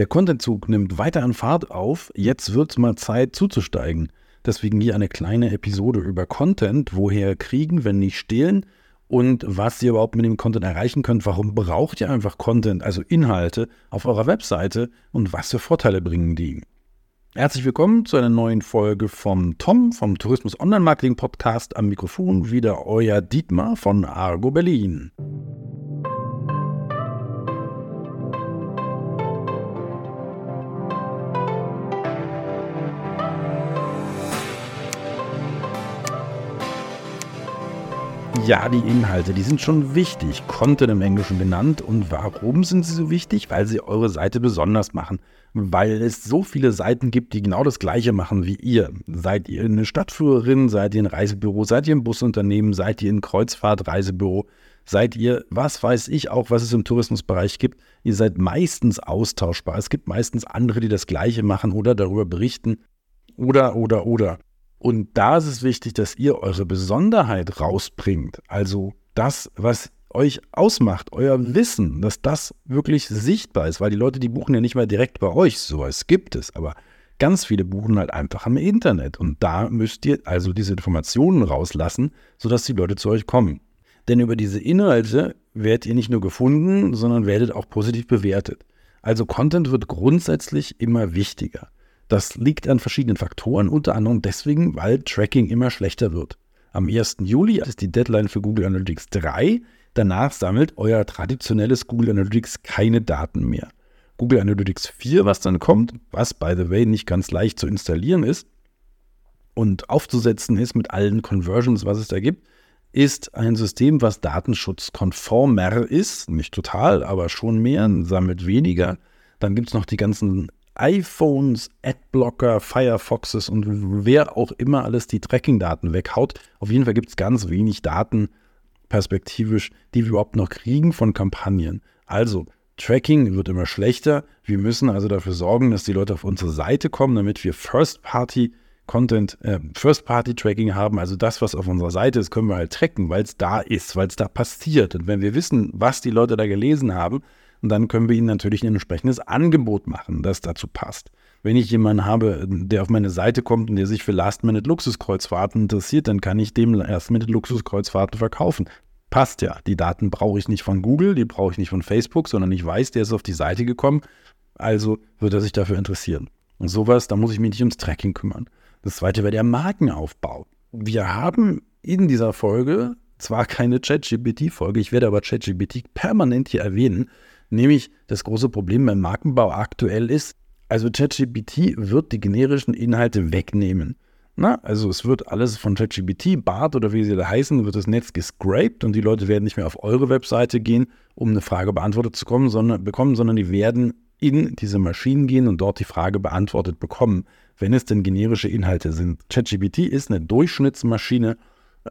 Der Contentzug nimmt weiter an Fahrt auf. Jetzt wird es mal Zeit zuzusteigen. Deswegen hier eine kleine Episode über Content. Woher kriegen, wenn nicht stehlen? Und was ihr überhaupt mit dem Content erreichen könnt. Warum braucht ihr einfach Content, also Inhalte, auf eurer Webseite? Und was für Vorteile bringen die? Herzlich willkommen zu einer neuen Folge vom Tom vom Tourismus Online Marketing Podcast. Am Mikrofon wieder euer Dietmar von Argo Berlin. Ja, die Inhalte, die sind schon wichtig. Content im Englischen genannt. Und warum sind sie so wichtig? Weil sie eure Seite besonders machen. Weil es so viele Seiten gibt, die genau das Gleiche machen wie ihr. Seid ihr eine Stadtführerin? Seid ihr ein Reisebüro? Seid ihr ein Busunternehmen? Seid ihr ein Kreuzfahrtreisebüro? Seid ihr, was weiß ich auch, was es im Tourismusbereich gibt? Ihr seid meistens austauschbar. Es gibt meistens andere, die das Gleiche machen oder darüber berichten. Oder, oder, oder. Und da ist es wichtig, dass ihr eure Besonderheit rausbringt. Also das, was euch ausmacht, euer Wissen, dass das wirklich sichtbar ist, weil die Leute, die buchen ja nicht mal direkt bei euch, sowas gibt es, aber ganz viele buchen halt einfach im Internet und da müsst ihr also diese Informationen rauslassen, sodass die Leute zu euch kommen. Denn über diese Inhalte werdet ihr nicht nur gefunden, sondern werdet auch positiv bewertet. Also Content wird grundsätzlich immer wichtiger. Das liegt an verschiedenen Faktoren, unter anderem deswegen, weil Tracking immer schlechter wird. Am 1. Juli ist die Deadline für Google Analytics 3. Danach sammelt euer traditionelles Google Analytics keine Daten mehr. Google Analytics 4, was dann kommt, was by the way nicht ganz leicht zu installieren ist und aufzusetzen ist mit allen Conversions, was es da gibt, ist ein System, was datenschutzkonformer ist, nicht total, aber schon mehr, sammelt weniger. Dann gibt es noch die ganzen iPhones, Adblocker, Firefoxes und wer auch immer alles die Tracking-Daten weghaut. Auf jeden Fall gibt es ganz wenig Daten perspektivisch, die wir überhaupt noch kriegen von Kampagnen. Also, Tracking wird immer schlechter. Wir müssen also dafür sorgen, dass die Leute auf unsere Seite kommen, damit wir First-Party Content, äh, First-Party-Tracking haben, also das, was auf unserer Seite ist, können wir halt tracken, weil es da ist, weil es da passiert. Und wenn wir wissen, was die Leute da gelesen haben, und dann können wir ihnen natürlich ein entsprechendes Angebot machen, das dazu passt. Wenn ich jemanden habe, der auf meine Seite kommt und der sich für Last-Minute-Luxuskreuzfahrten interessiert, dann kann ich dem Last-Minute-Luxuskreuzfahrten verkaufen. Passt ja. Die Daten brauche ich nicht von Google, die brauche ich nicht von Facebook, sondern ich weiß, der ist auf die Seite gekommen. Also wird er sich dafür interessieren. Und sowas, da muss ich mich nicht ums Tracking kümmern. Das zweite wäre der Markenaufbau. Wir haben in dieser Folge zwar keine ChatGPT-Folge, ich werde aber ChatGPT permanent hier erwähnen, Nämlich das große Problem beim Markenbau aktuell ist, also ChatGPT wird die generischen Inhalte wegnehmen. Na, also es wird alles von ChatGPT, BART oder wie sie da heißen, wird das Netz gescraped und die Leute werden nicht mehr auf eure Webseite gehen, um eine Frage beantwortet zu kommen, sondern, bekommen, sondern die werden in diese Maschinen gehen und dort die Frage beantwortet bekommen, wenn es denn generische Inhalte sind. ChatGPT ist eine Durchschnittsmaschine,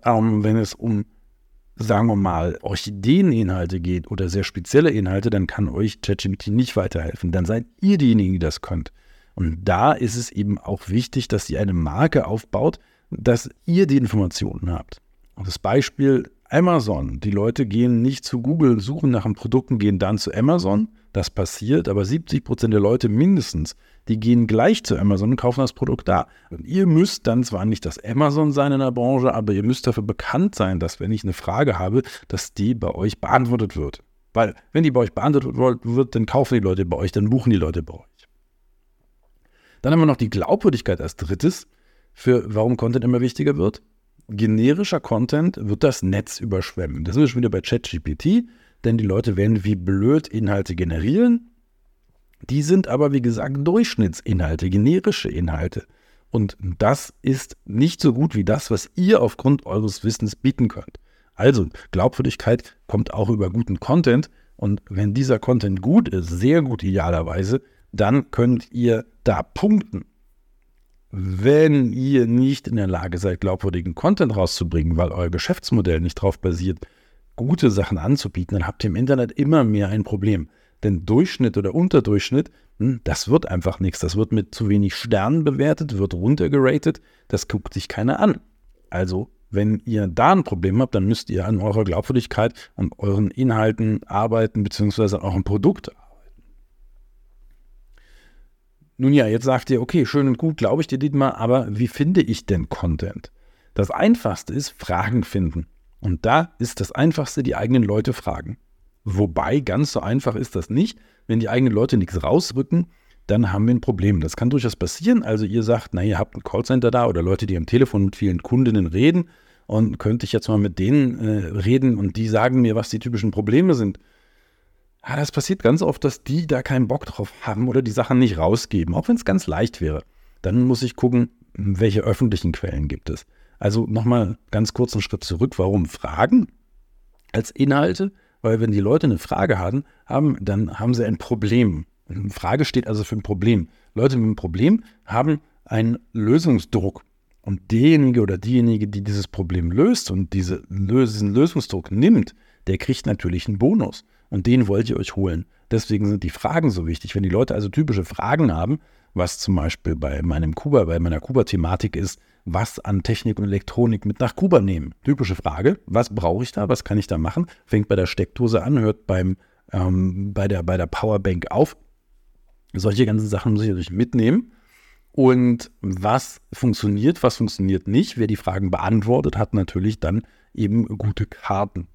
ähm, wenn es um sagen wir mal, Orchideeninhalte geht oder sehr spezielle Inhalte, dann kann euch ChatGPT nicht weiterhelfen. Dann seid ihr diejenigen, die das könnt. Und da ist es eben auch wichtig, dass ihr eine Marke aufbaut, dass ihr die Informationen habt. Das Beispiel Amazon. Die Leute gehen nicht zu Google, suchen nach einem Produkt und gehen dann zu Amazon. Das passiert, aber 70 Prozent der Leute mindestens die gehen gleich zu Amazon und kaufen das Produkt da. Und ihr müsst dann zwar nicht das Amazon sein in der Branche, aber ihr müsst dafür bekannt sein, dass wenn ich eine Frage habe, dass die bei euch beantwortet wird. Weil wenn die bei euch beantwortet wird, dann kaufen die Leute bei euch, dann buchen die Leute bei euch. Dann haben wir noch die Glaubwürdigkeit als drittes, für warum Content immer wichtiger wird. Generischer Content wird das Netz überschwemmen. Das sind wir schon wieder bei ChatGPT, denn die Leute werden wie blöd Inhalte generieren die sind aber, wie gesagt, Durchschnittsinhalte, generische Inhalte. Und das ist nicht so gut wie das, was ihr aufgrund eures Wissens bieten könnt. Also, Glaubwürdigkeit kommt auch über guten Content. Und wenn dieser Content gut ist, sehr gut idealerweise, dann könnt ihr da punkten. Wenn ihr nicht in der Lage seid, glaubwürdigen Content rauszubringen, weil euer Geschäftsmodell nicht darauf basiert, gute Sachen anzubieten, dann habt ihr im Internet immer mehr ein Problem. Denn Durchschnitt oder Unterdurchschnitt, hm, das wird einfach nichts. Das wird mit zu wenig Sternen bewertet, wird runtergeratet. Das guckt sich keiner an. Also, wenn ihr da ein Problem habt, dann müsst ihr an eurer Glaubwürdigkeit und euren Inhalten arbeiten, beziehungsweise an eurem Produkt arbeiten. Nun ja, jetzt sagt ihr, okay, schön und gut, glaube ich dir, Dietmar, aber wie finde ich denn Content? Das Einfachste ist Fragen finden. Und da ist das Einfachste, die eigenen Leute fragen. Wobei, ganz so einfach ist das nicht. Wenn die eigenen Leute nichts rausrücken, dann haben wir ein Problem. Das kann durchaus passieren. Also ihr sagt, na, ihr habt ein Callcenter da oder Leute, die am Telefon mit vielen Kundinnen reden und könnte ich jetzt mal mit denen äh, reden und die sagen mir, was die typischen Probleme sind. Ja, das passiert ganz oft, dass die da keinen Bock drauf haben oder die Sachen nicht rausgeben, auch wenn es ganz leicht wäre. Dann muss ich gucken, welche öffentlichen Quellen gibt es. Also nochmal ganz kurz einen Schritt zurück. Warum Fragen als Inhalte? Weil wenn die Leute eine Frage haben, haben dann haben sie ein Problem. Eine Frage steht also für ein Problem. Leute mit einem Problem haben einen Lösungsdruck. Und derjenige oder diejenige, die dieses Problem löst und diese, diesen Lösungsdruck nimmt, der kriegt natürlich einen Bonus. Und den wollt ihr euch holen. Deswegen sind die Fragen so wichtig. Wenn die Leute also typische Fragen haben, was zum Beispiel bei meinem Kuba, bei meiner Kuba-Thematik ist, was an Technik und Elektronik mit nach Kuba nehmen. Typische Frage, was brauche ich da, was kann ich da machen? Fängt bei der Steckdose an, hört beim, ähm, bei, der, bei der Powerbank auf. Solche ganzen Sachen muss ich natürlich mitnehmen. Und was funktioniert, was funktioniert nicht, wer die Fragen beantwortet, hat natürlich dann eben gute Karten.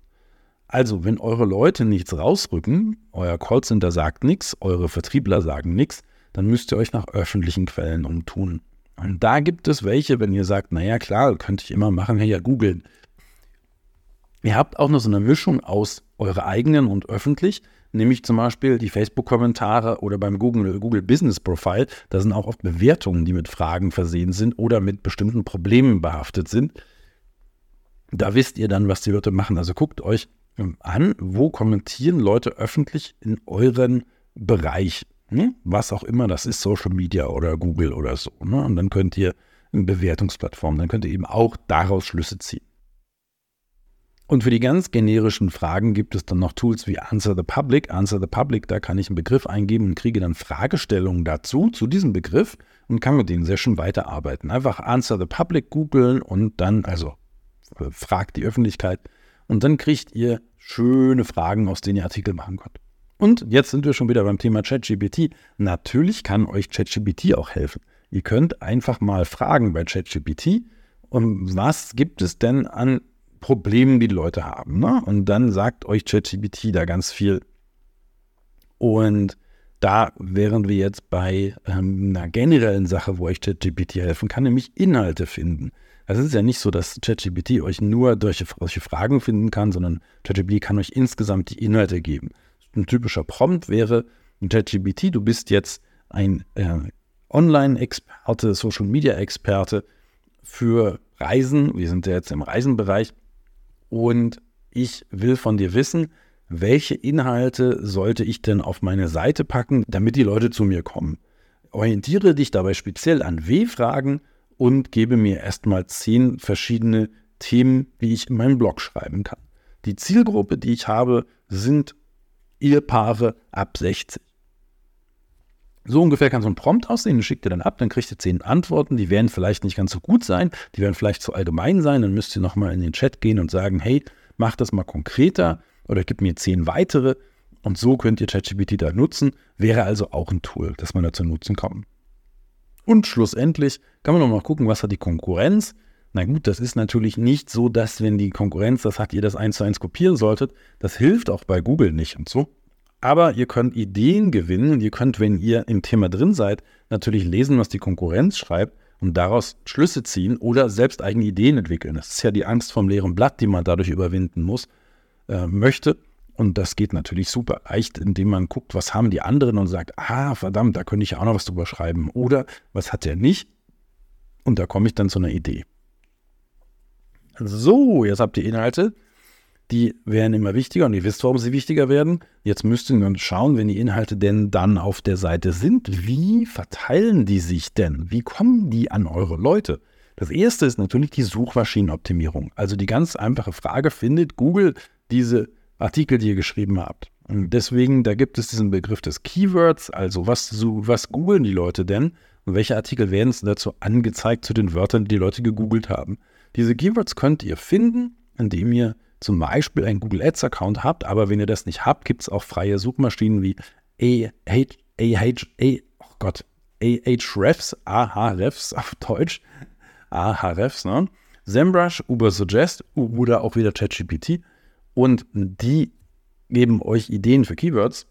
Also, wenn eure Leute nichts rausrücken, euer Callcenter sagt nichts, eure Vertriebler sagen nichts, dann müsst ihr euch nach öffentlichen Quellen umtun. Und da gibt es welche, wenn ihr sagt, naja klar, könnte ich immer machen, ja, googeln. Ihr habt auch noch so eine Mischung aus eure eigenen und öffentlich, nämlich zum Beispiel die Facebook-Kommentare oder beim Google, Google Business Profile. Da sind auch oft Bewertungen, die mit Fragen versehen sind oder mit bestimmten Problemen behaftet sind. Da wisst ihr dann, was die Leute machen. Also guckt euch an, wo kommentieren Leute öffentlich in euren Bereich. Ne? Was auch immer das ist, Social Media oder Google oder so. Ne? Und dann könnt ihr eine Bewertungsplattform, dann könnt ihr eben auch daraus Schlüsse ziehen. Und für die ganz generischen Fragen gibt es dann noch Tools wie Answer the Public. Answer the Public, da kann ich einen Begriff eingeben und kriege dann Fragestellungen dazu, zu diesem Begriff und kann mit denen sehr schön weiterarbeiten. Einfach Answer the Public googeln und dann, also äh, fragt die Öffentlichkeit und dann kriegt ihr schöne Fragen, aus denen ihr Artikel machen könnt. Und jetzt sind wir schon wieder beim Thema ChatGPT. Natürlich kann euch ChatGPT auch helfen. Ihr könnt einfach mal fragen bei ChatGPT, um was gibt es denn an Problemen, die, die Leute haben. Ne? Und dann sagt euch ChatGPT da ganz viel. Und da wären wir jetzt bei ähm, einer generellen Sache, wo euch ChatGPT helfen kann, nämlich Inhalte finden. Es ist ja nicht so, dass ChatGPT euch nur solche Fragen finden kann, sondern ChatGPT kann euch insgesamt die Inhalte geben. Ein typischer Prompt wäre, ChatGPT, du bist jetzt ein äh, Online-Experte, Social-Media-Experte für Reisen. Wir sind ja jetzt im Reisenbereich. Und ich will von dir wissen, welche Inhalte sollte ich denn auf meine Seite packen, damit die Leute zu mir kommen. Orientiere dich dabei speziell an W-Fragen und gebe mir erstmal zehn verschiedene Themen, wie ich in meinem Blog schreiben kann. Die Zielgruppe, die ich habe, sind Ehepaare ab 60. So ungefähr kann so ein Prompt aussehen, den schickt ihr dann ab, dann kriegt ihr zehn Antworten, die werden vielleicht nicht ganz so gut sein, die werden vielleicht zu allgemein sein, dann müsst ihr nochmal in den Chat gehen und sagen, hey, mach das mal konkreter oder gib mir zehn weitere und so könnt ihr ChatGPT da nutzen, wäre also auch ein Tool, das man da zu nutzen kann. Und schlussendlich kann man noch mal gucken, was hat die Konkurrenz. Na gut, das ist natürlich nicht so, dass wenn die Konkurrenz das hat, ihr das eins zu eins kopieren solltet. Das hilft auch bei Google nicht und so. Aber ihr könnt Ideen gewinnen. Ihr könnt, wenn ihr im Thema drin seid, natürlich lesen, was die Konkurrenz schreibt und daraus Schlüsse ziehen oder selbst eigene Ideen entwickeln. Das ist ja die Angst vom leeren Blatt, die man dadurch überwinden muss, äh, möchte. Und das geht natürlich super leicht, indem man guckt, was haben die anderen und sagt, ah, verdammt, da könnte ich auch noch was drüber schreiben. Oder was hat der nicht? Und da komme ich dann zu einer Idee. So, jetzt habt ihr Inhalte die werden immer wichtiger und ihr wisst, warum sie wichtiger werden. Jetzt müsst ihr nun schauen, wenn die Inhalte denn dann auf der Seite sind, wie verteilen die sich denn? Wie kommen die an eure Leute? Das erste ist natürlich die Suchmaschinenoptimierung. Also die ganz einfache Frage, findet Google diese Artikel, die ihr geschrieben habt? Und deswegen, da gibt es diesen Begriff des Keywords, also was, was googeln die Leute denn und welche Artikel werden dazu angezeigt zu den Wörtern, die die Leute gegoogelt haben. Diese Keywords könnt ihr finden, indem ihr zum Beispiel einen Google Ads Account habt, aber wenn ihr das nicht habt, gibt es auch freie Suchmaschinen wie AH, AH, oh Gott, Ahrefs, Ahrefs auf Deutsch, Ahrefs, ne? SEMrush, Ubersuggest oder auch wieder ChatGPT. Und die geben euch Ideen für Keywords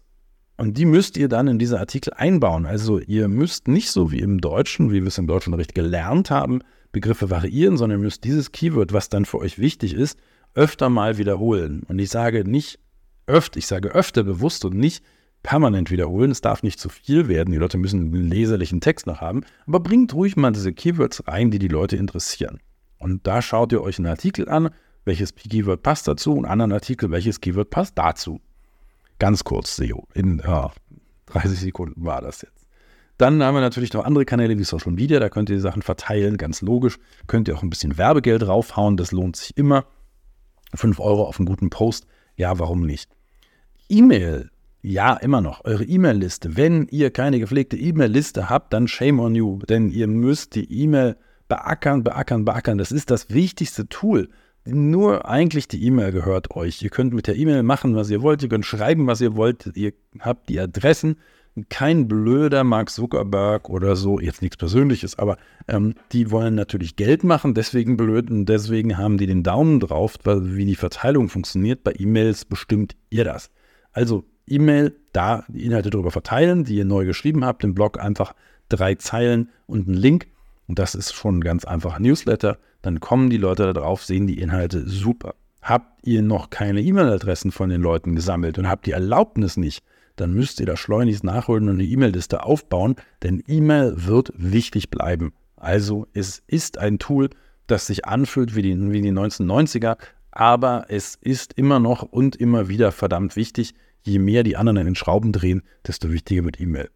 und die müsst ihr dann in diese Artikel einbauen. Also ihr müsst nicht so wie im Deutschen, wie wir es im Deutschen Recht gelernt haben, Begriffe variieren, sondern ihr müsst dieses Keyword, was dann für euch wichtig ist, öfter mal wiederholen. Und ich sage nicht öfter, ich sage öfter bewusst und nicht permanent wiederholen. Es darf nicht zu viel werden. Die Leute müssen einen leserlichen Text noch haben. Aber bringt ruhig mal diese Keywords rein, die die Leute interessieren. Und da schaut ihr euch einen Artikel an, welches Keyword passt dazu, und einen anderen Artikel, welches Keyword passt dazu. Ganz kurz SEO. In ja, 30 Sekunden war das jetzt. Dann haben wir natürlich noch andere Kanäle wie Social Media, da könnt ihr die Sachen verteilen, ganz logisch. Könnt ihr auch ein bisschen Werbegeld raufhauen, das lohnt sich immer. 5 Euro auf einen guten Post, ja, warum nicht? E-Mail, ja, immer noch. Eure E-Mail-Liste. Wenn ihr keine gepflegte E-Mail-Liste habt, dann shame on you, denn ihr müsst die E-Mail beackern, beackern, beackern. Das ist das wichtigste Tool. Nur eigentlich die E-Mail gehört euch. Ihr könnt mit der E-Mail machen, was ihr wollt. Ihr könnt schreiben, was ihr wollt. Ihr habt die Adressen. Kein blöder Mark Zuckerberg oder so, jetzt nichts Persönliches, aber ähm, die wollen natürlich Geld machen, deswegen blöd und deswegen haben die den Daumen drauf, weil, wie die Verteilung funktioniert. Bei E-Mails bestimmt ihr das. Also E-Mail, da die Inhalte darüber verteilen, die ihr neu geschrieben habt, im Blog einfach drei Zeilen und einen Link. Und das ist schon ein ganz einfacher Newsletter. Dann kommen die Leute da drauf, sehen die Inhalte super. Habt ihr noch keine E-Mail-Adressen von den Leuten gesammelt und habt die Erlaubnis nicht, dann müsst ihr da schleunigst nachholen und eine E-Mail-Liste aufbauen, denn E-Mail wird wichtig bleiben. Also es ist ein Tool, das sich anfühlt wie die, wie die 1990er, aber es ist immer noch und immer wieder verdammt wichtig. Je mehr die anderen in den Schrauben drehen, desto wichtiger wird E-Mail.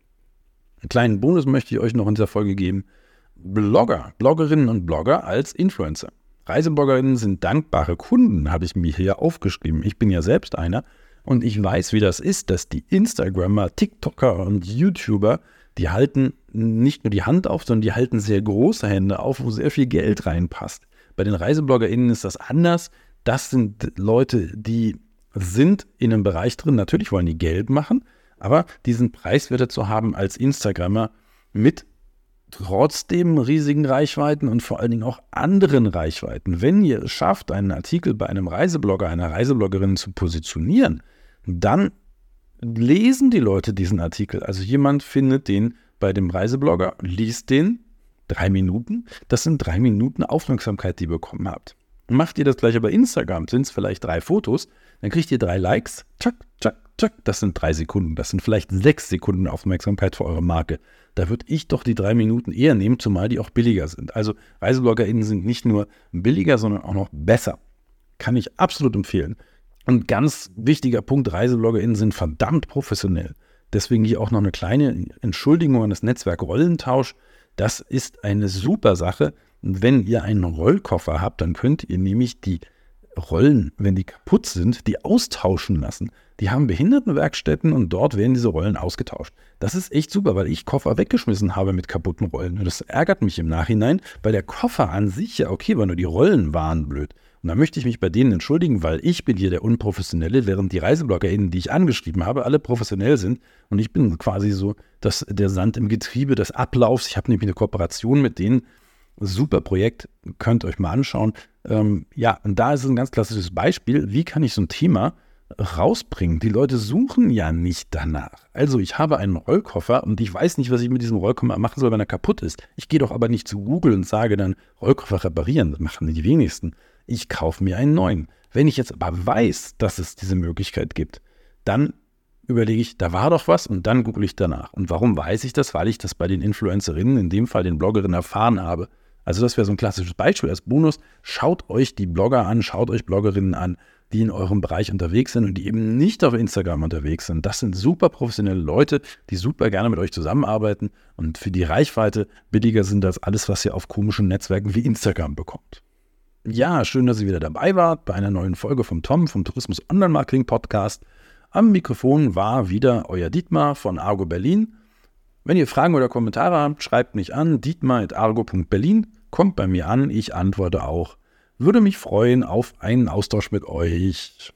Einen kleinen Bonus möchte ich euch noch in dieser Folge geben. Blogger, Bloggerinnen und Blogger als Influencer. Reisebloggerinnen sind dankbare Kunden, habe ich mir hier aufgeschrieben. Ich bin ja selbst einer und ich weiß, wie das ist, dass die Instagrammer, TikToker und YouTuber, die halten nicht nur die Hand auf, sondern die halten sehr große Hände auf, wo sehr viel Geld reinpasst. Bei den ReisebloggerInnen ist das anders. Das sind Leute, die sind in einem Bereich drin. Natürlich wollen die Geld machen, aber diesen Preiswerte zu haben als Instagrammer mit trotzdem riesigen Reichweiten und vor allen Dingen auch anderen Reichweiten. Wenn ihr es schafft, einen Artikel bei einem Reiseblogger, einer Reisebloggerin zu positionieren, dann lesen die Leute diesen Artikel. Also jemand findet den bei dem Reiseblogger, liest den, drei Minuten. Das sind drei Minuten Aufmerksamkeit, die ihr bekommen habt. Macht ihr das gleiche bei Instagram, sind es vielleicht drei Fotos, dann kriegt ihr drei Likes, tschak, tschak, tschak, das sind drei Sekunden, das sind vielleicht sechs Sekunden Aufmerksamkeit für eure Marke. Da würde ich doch die drei Minuten eher nehmen, zumal die auch billiger sind. Also ReisebloggerInnen sind nicht nur billiger, sondern auch noch besser. Kann ich absolut empfehlen. Und ganz wichtiger Punkt, ReisebloggerInnen sind verdammt professionell. Deswegen hier auch noch eine kleine Entschuldigung an das Netzwerk Rollentausch. Das ist eine super Sache. Wenn ihr einen Rollkoffer habt, dann könnt ihr nämlich die Rollen, wenn die kaputt sind, die austauschen lassen. Die haben Behindertenwerkstätten und dort werden diese Rollen ausgetauscht. Das ist echt super, weil ich Koffer weggeschmissen habe mit kaputten Rollen. Das ärgert mich im Nachhinein, weil der Koffer an sich ja okay war, nur die Rollen waren blöd. Und da möchte ich mich bei denen entschuldigen, weil ich bin hier der Unprofessionelle, während die ReisebloggerInnen, die ich angeschrieben habe, alle professionell sind. Und ich bin quasi so das, der Sand im Getriebe des Ablaufs. Ich habe nämlich eine Kooperation mit denen, Super Projekt, könnt euch mal anschauen. Ähm, ja, und da ist ein ganz klassisches Beispiel. Wie kann ich so ein Thema rausbringen? Die Leute suchen ja nicht danach. Also ich habe einen Rollkoffer und ich weiß nicht, was ich mit diesem Rollkoffer machen soll, wenn er kaputt ist. Ich gehe doch aber nicht zu Google und sage dann Rollkoffer reparieren. Das machen die wenigsten. Ich kaufe mir einen neuen. Wenn ich jetzt aber weiß, dass es diese Möglichkeit gibt, dann überlege ich, da war doch was und dann google ich danach. Und warum weiß ich das? Weil ich das bei den Influencerinnen, in dem Fall den Bloggerinnen, erfahren habe. Also das wäre so ein klassisches Beispiel als Bonus. Schaut euch die Blogger an, schaut euch Bloggerinnen an, die in eurem Bereich unterwegs sind und die eben nicht auf Instagram unterwegs sind. Das sind super professionelle Leute, die super gerne mit euch zusammenarbeiten und für die Reichweite billiger sind als alles, was ihr auf komischen Netzwerken wie Instagram bekommt. Ja, schön, dass ihr wieder dabei wart bei einer neuen Folge vom Tom vom Tourismus Online Marketing Podcast. Am Mikrofon war wieder euer Dietmar von Argo Berlin. Wenn ihr Fragen oder Kommentare habt, schreibt mich an dietmar.argo.berlin kommt bei mir an, ich antworte auch. Würde mich freuen auf einen Austausch mit euch.